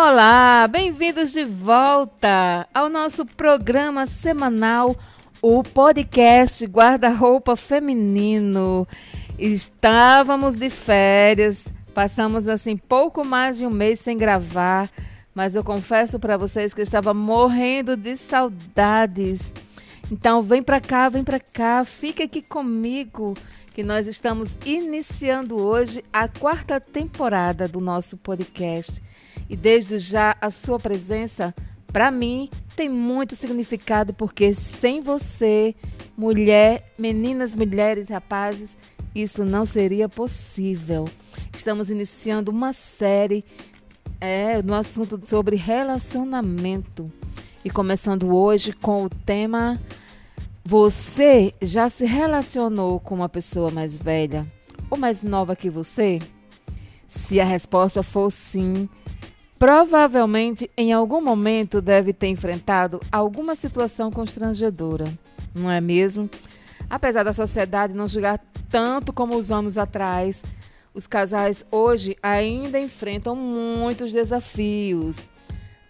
Olá, bem-vindos de volta ao nosso programa semanal, o podcast Guarda-Roupa Feminino. Estávamos de férias, passamos assim pouco mais de um mês sem gravar, mas eu confesso para vocês que eu estava morrendo de saudades. Então vem para cá, vem para cá, fica aqui comigo que nós estamos iniciando hoje a quarta temporada do nosso podcast. E desde já a sua presença, para mim, tem muito significado, porque sem você, mulher, meninas, mulheres, rapazes, isso não seria possível. Estamos iniciando uma série é, no assunto sobre relacionamento. E começando hoje com o tema: Você já se relacionou com uma pessoa mais velha ou mais nova que você? Se a resposta for sim, Provavelmente, em algum momento, deve ter enfrentado alguma situação constrangedora, não é mesmo? Apesar da sociedade não julgar tanto como os anos atrás, os casais hoje ainda enfrentam muitos desafios.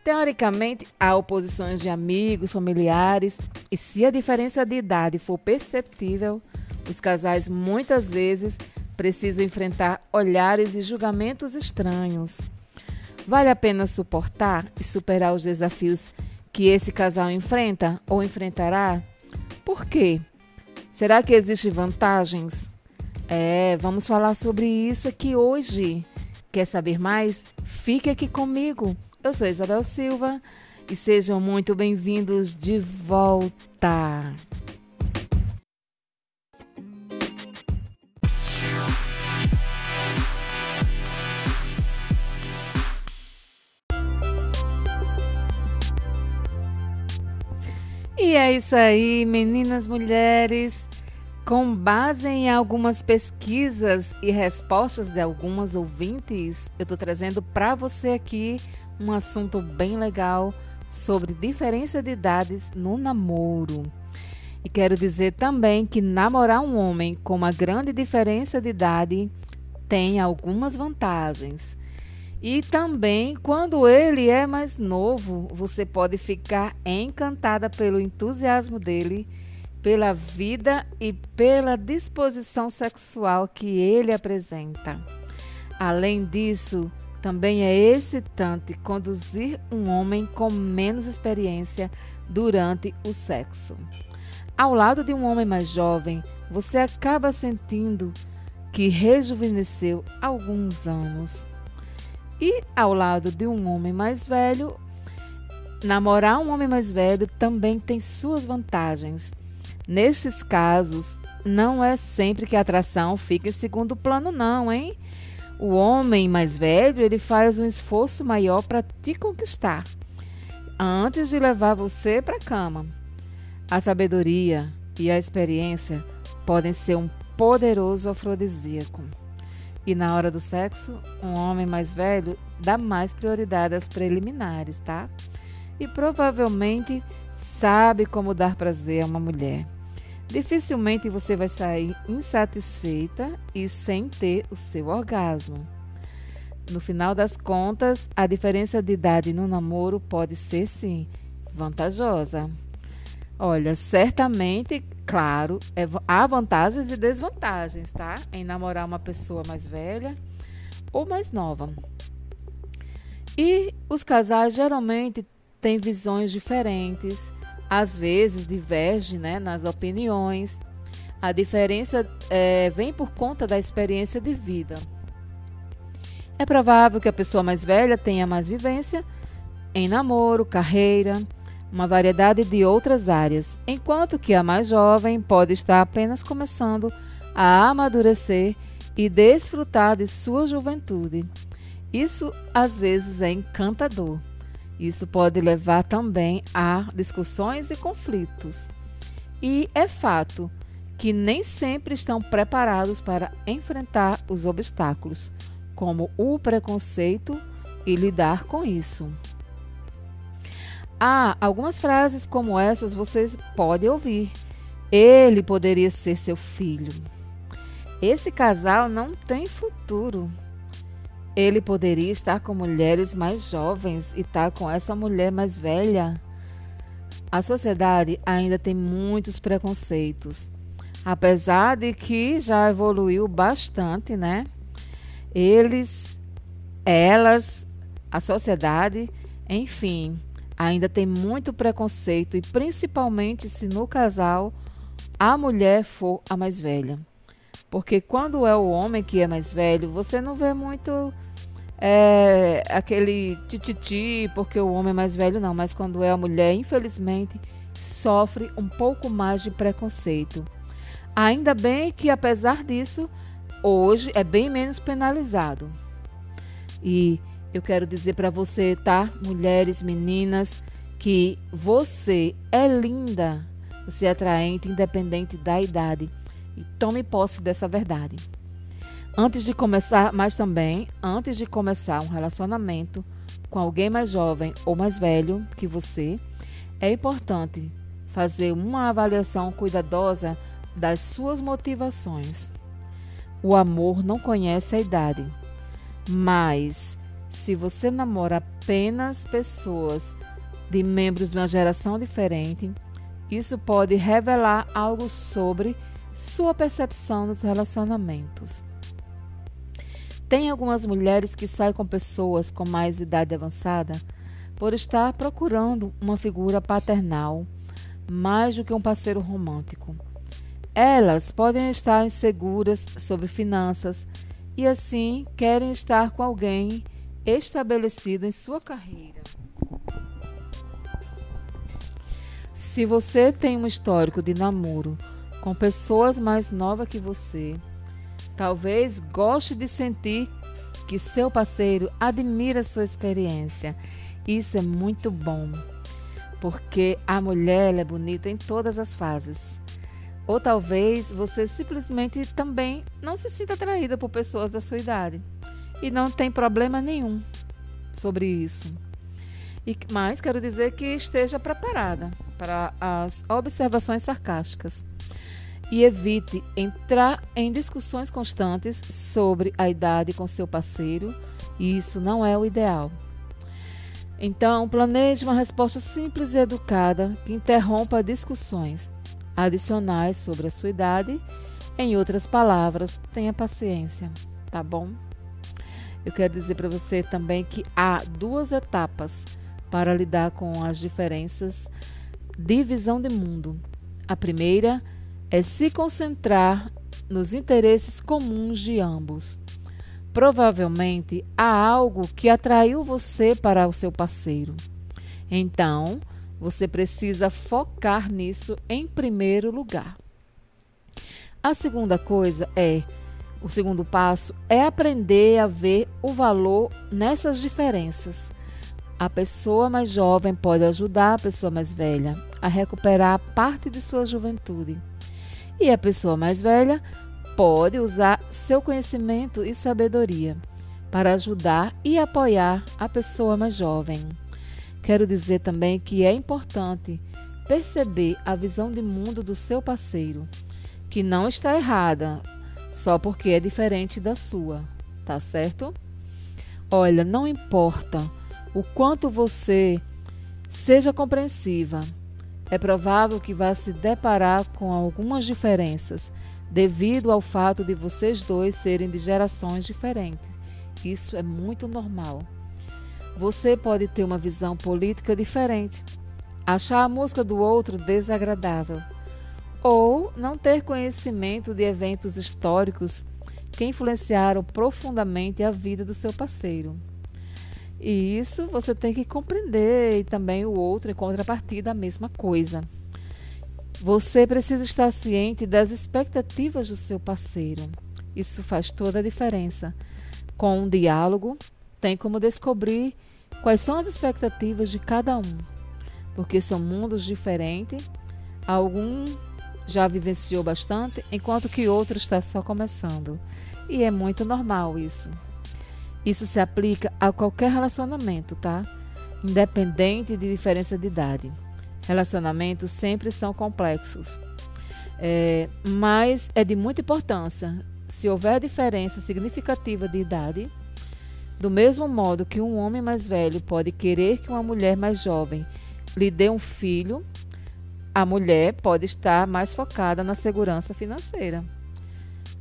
Teoricamente, há oposições de amigos, familiares, e se a diferença de idade for perceptível, os casais muitas vezes precisam enfrentar olhares e julgamentos estranhos. Vale a pena suportar e superar os desafios que esse casal enfrenta ou enfrentará? Por quê? Será que existem vantagens? É, vamos falar sobre isso aqui hoje. Quer saber mais? Fique aqui comigo. Eu sou Isabel Silva e sejam muito bem-vindos de volta. E é isso aí, meninas, mulheres. Com base em algumas pesquisas e respostas de algumas ouvintes, eu estou trazendo para você aqui um assunto bem legal sobre diferença de idades no namoro. E quero dizer também que namorar um homem com uma grande diferença de idade tem algumas vantagens. E também, quando ele é mais novo, você pode ficar encantada pelo entusiasmo dele, pela vida e pela disposição sexual que ele apresenta. Além disso, também é excitante conduzir um homem com menos experiência durante o sexo. Ao lado de um homem mais jovem, você acaba sentindo que rejuvenesceu alguns anos. E ao lado de um homem mais velho, namorar um homem mais velho também tem suas vantagens. Nesses casos, não é sempre que a atração fica em segundo plano, não, hein? O homem mais velho, ele faz um esforço maior para te conquistar, antes de levar você para a cama. A sabedoria e a experiência podem ser um poderoso afrodisíaco. E na hora do sexo, um homem mais velho dá mais prioridade às preliminares, tá? E provavelmente sabe como dar prazer a uma mulher. Dificilmente você vai sair insatisfeita e sem ter o seu orgasmo. No final das contas, a diferença de idade no namoro pode ser sim vantajosa. Olha, certamente Claro, é, há vantagens e desvantagens, tá? Em namorar uma pessoa mais velha ou mais nova. E os casais geralmente têm visões diferentes, às vezes divergem né, nas opiniões. A diferença é, vem por conta da experiência de vida. É provável que a pessoa mais velha tenha mais vivência em namoro, carreira, uma variedade de outras áreas, enquanto que a mais jovem pode estar apenas começando a amadurecer e desfrutar de sua juventude. Isso às vezes é encantador. Isso pode levar também a discussões e conflitos. E é fato que nem sempre estão preparados para enfrentar os obstáculos, como o preconceito e lidar com isso. Ah, algumas frases como essas vocês podem ouvir. Ele poderia ser seu filho. Esse casal não tem futuro. ele poderia estar com mulheres mais jovens e estar tá com essa mulher mais velha. A sociedade ainda tem muitos preconceitos, apesar de que já evoluiu bastante, né? Eles, elas, a sociedade, enfim, ainda tem muito preconceito e principalmente se no casal a mulher for a mais velha. Porque quando é o homem que é mais velho, você não vê muito é, aquele tititi, porque o homem é mais velho, não. Mas quando é a mulher, infelizmente, sofre um pouco mais de preconceito. Ainda bem que, apesar disso, hoje é bem menos penalizado. E eu quero dizer para você, tá? Mulheres, meninas, que você é linda, você é atraente, independente da idade. E tome posse dessa verdade. Antes de começar, mas também antes de começar um relacionamento com alguém mais jovem ou mais velho que você, é importante fazer uma avaliação cuidadosa das suas motivações. O amor não conhece a idade, mas se você namora apenas pessoas de membros de uma geração diferente, isso pode revelar algo sobre sua percepção dos relacionamentos. Tem algumas mulheres que saem com pessoas com mais idade avançada por estar procurando uma figura paternal mais do que um parceiro romântico. Elas podem estar inseguras sobre finanças e assim querem estar com alguém estabelecido em sua carreira. Se você tem um histórico de namoro com pessoas mais novas que você, talvez goste de sentir que seu parceiro admira sua experiência. Isso é muito bom, porque a mulher é bonita em todas as fases. Ou talvez você simplesmente também não se sinta atraída por pessoas da sua idade e não tem problema nenhum sobre isso. E, mas quero dizer que esteja preparada para as observações sarcásticas e evite entrar em discussões constantes sobre a idade com seu parceiro, e isso não é o ideal. Então, planeje uma resposta simples e educada que interrompa discussões adicionais sobre a sua idade. Em outras palavras, tenha paciência, tá bom? Eu quero dizer para você também que há duas etapas para lidar com as diferenças de visão de mundo. A primeira é se concentrar nos interesses comuns de ambos. Provavelmente há algo que atraiu você para o seu parceiro. Então, você precisa focar nisso em primeiro lugar. A segunda coisa é, o segundo passo é aprender a ver o valor nessas diferenças. A pessoa mais jovem pode ajudar a pessoa mais velha a recuperar parte de sua juventude. E a pessoa mais velha pode usar seu conhecimento e sabedoria para ajudar e apoiar a pessoa mais jovem. Quero dizer também que é importante perceber a visão de mundo do seu parceiro, que não está errada só porque é diferente da sua, tá certo? Olha, não importa o quanto você seja compreensiva, é provável que vá se deparar com algumas diferenças devido ao fato de vocês dois serem de gerações diferentes. Isso é muito normal. Você pode ter uma visão política diferente, achar a música do outro desagradável, ou não ter conhecimento de eventos históricos que influenciaram profundamente a vida do seu parceiro. E isso você tem que compreender e também o outro em contrapartida a mesma coisa. Você precisa estar ciente das expectativas do seu parceiro. Isso faz toda a diferença. Com um diálogo, tem como descobrir quais são as expectativas de cada um, porque são mundos diferentes. Algum já vivenciou bastante, enquanto que outro está só começando. E é muito normal isso. Isso se aplica a qualquer relacionamento, tá? Independente de diferença de idade. Relacionamentos sempre são complexos. É, mas é de muita importância, se houver diferença significativa de idade, Do mesmo modo que um homem mais velho pode querer que uma mulher mais jovem lhe dê um filho, a mulher pode estar mais focada na segurança financeira.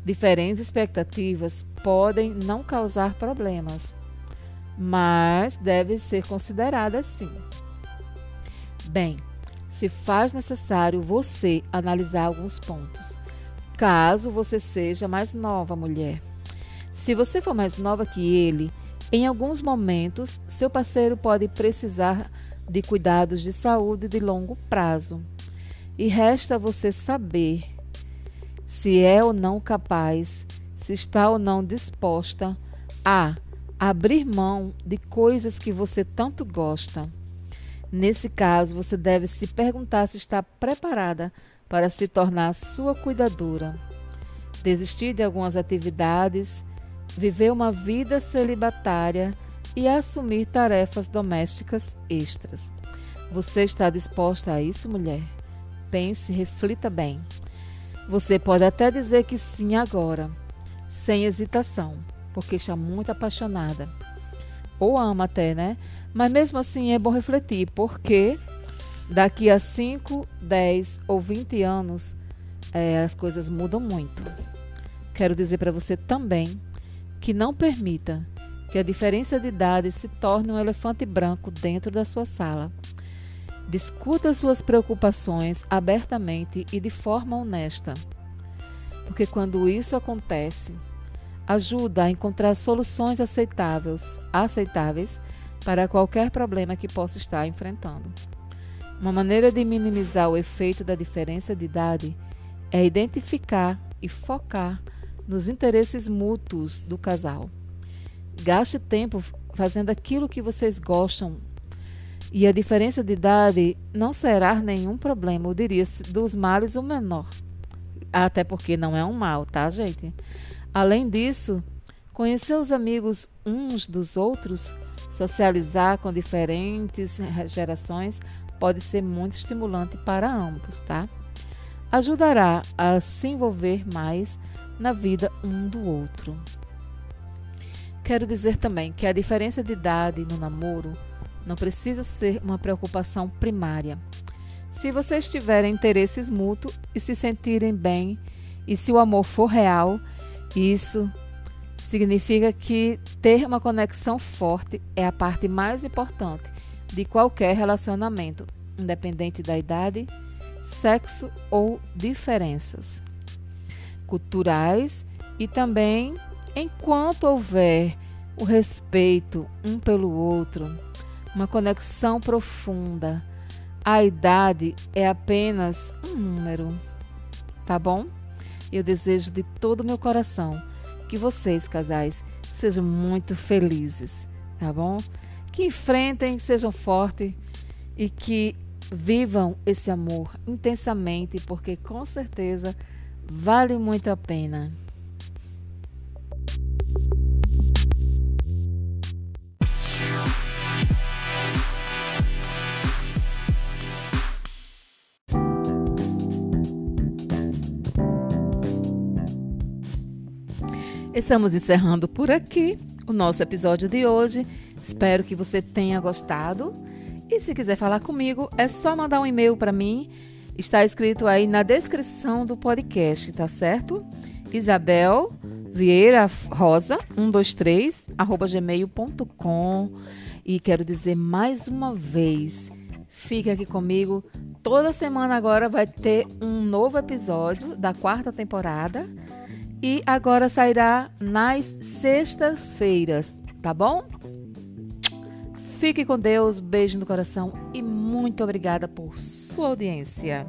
Diferentes expectativas podem não causar problemas, mas devem ser consideradas sim. Bem, se faz necessário você analisar alguns pontos, caso você seja mais nova mulher. Se você for mais nova que ele, em alguns momentos, seu parceiro pode precisar de cuidados de saúde de longo prazo. E resta você saber se é ou não capaz, se está ou não disposta a abrir mão de coisas que você tanto gosta. Nesse caso, você deve se perguntar se está preparada para se tornar sua cuidadora. Desistir de algumas atividades viver uma vida celibatária e assumir tarefas domésticas extras. Você está disposta a isso, mulher? Pense, reflita bem. Você pode até dizer que sim agora, sem hesitação, porque está muito apaixonada. Ou ama até, né? Mas mesmo assim é bom refletir, porque daqui a 5, 10 ou 20 anos é, as coisas mudam muito. Quero dizer para você também que não permita que a diferença de idade se torne um elefante branco dentro da sua sala. Discuta suas preocupações abertamente e de forma honesta. Porque quando isso acontece, ajuda a encontrar soluções aceitáveis, aceitáveis para qualquer problema que possa estar enfrentando. Uma maneira de minimizar o efeito da diferença de idade é identificar e focar nos interesses mútuos do casal. Gaste tempo fazendo aquilo que vocês gostam e a diferença de idade não será nenhum problema, eu diria, dos males o menor. Até porque não é um mal, tá, gente? Além disso, conhecer os amigos uns dos outros, socializar com diferentes gerações pode ser muito estimulante para ambos, tá? Ajudará a se envolver mais na vida um do outro. Quero dizer também que a diferença de idade no namoro não precisa ser uma preocupação primária. Se vocês tiverem interesses mútuos e se sentirem bem, e se o amor for real, isso significa que ter uma conexão forte é a parte mais importante de qualquer relacionamento, independente da idade, sexo ou diferenças culturais e também enquanto houver o respeito um pelo outro, uma conexão profunda, a idade é apenas um número, tá bom? Eu desejo de todo o meu coração que vocês, casais, sejam muito felizes, tá bom? Que enfrentem, sejam fortes e que vivam esse amor intensamente, porque com certeza Vale muito a pena. Estamos encerrando por aqui o nosso episódio de hoje. Espero que você tenha gostado. E se quiser falar comigo, é só mandar um e-mail para mim Está escrito aí na descrição do podcast, tá certo? Isabel Vieira Rosa 123 arroba gmail.com e quero dizer mais uma vez, fique aqui comigo. Toda semana agora vai ter um novo episódio da quarta temporada e agora sairá nas sextas-feiras, tá bom? Fique com Deus, beijo no coração e muito obrigada por sua audiência.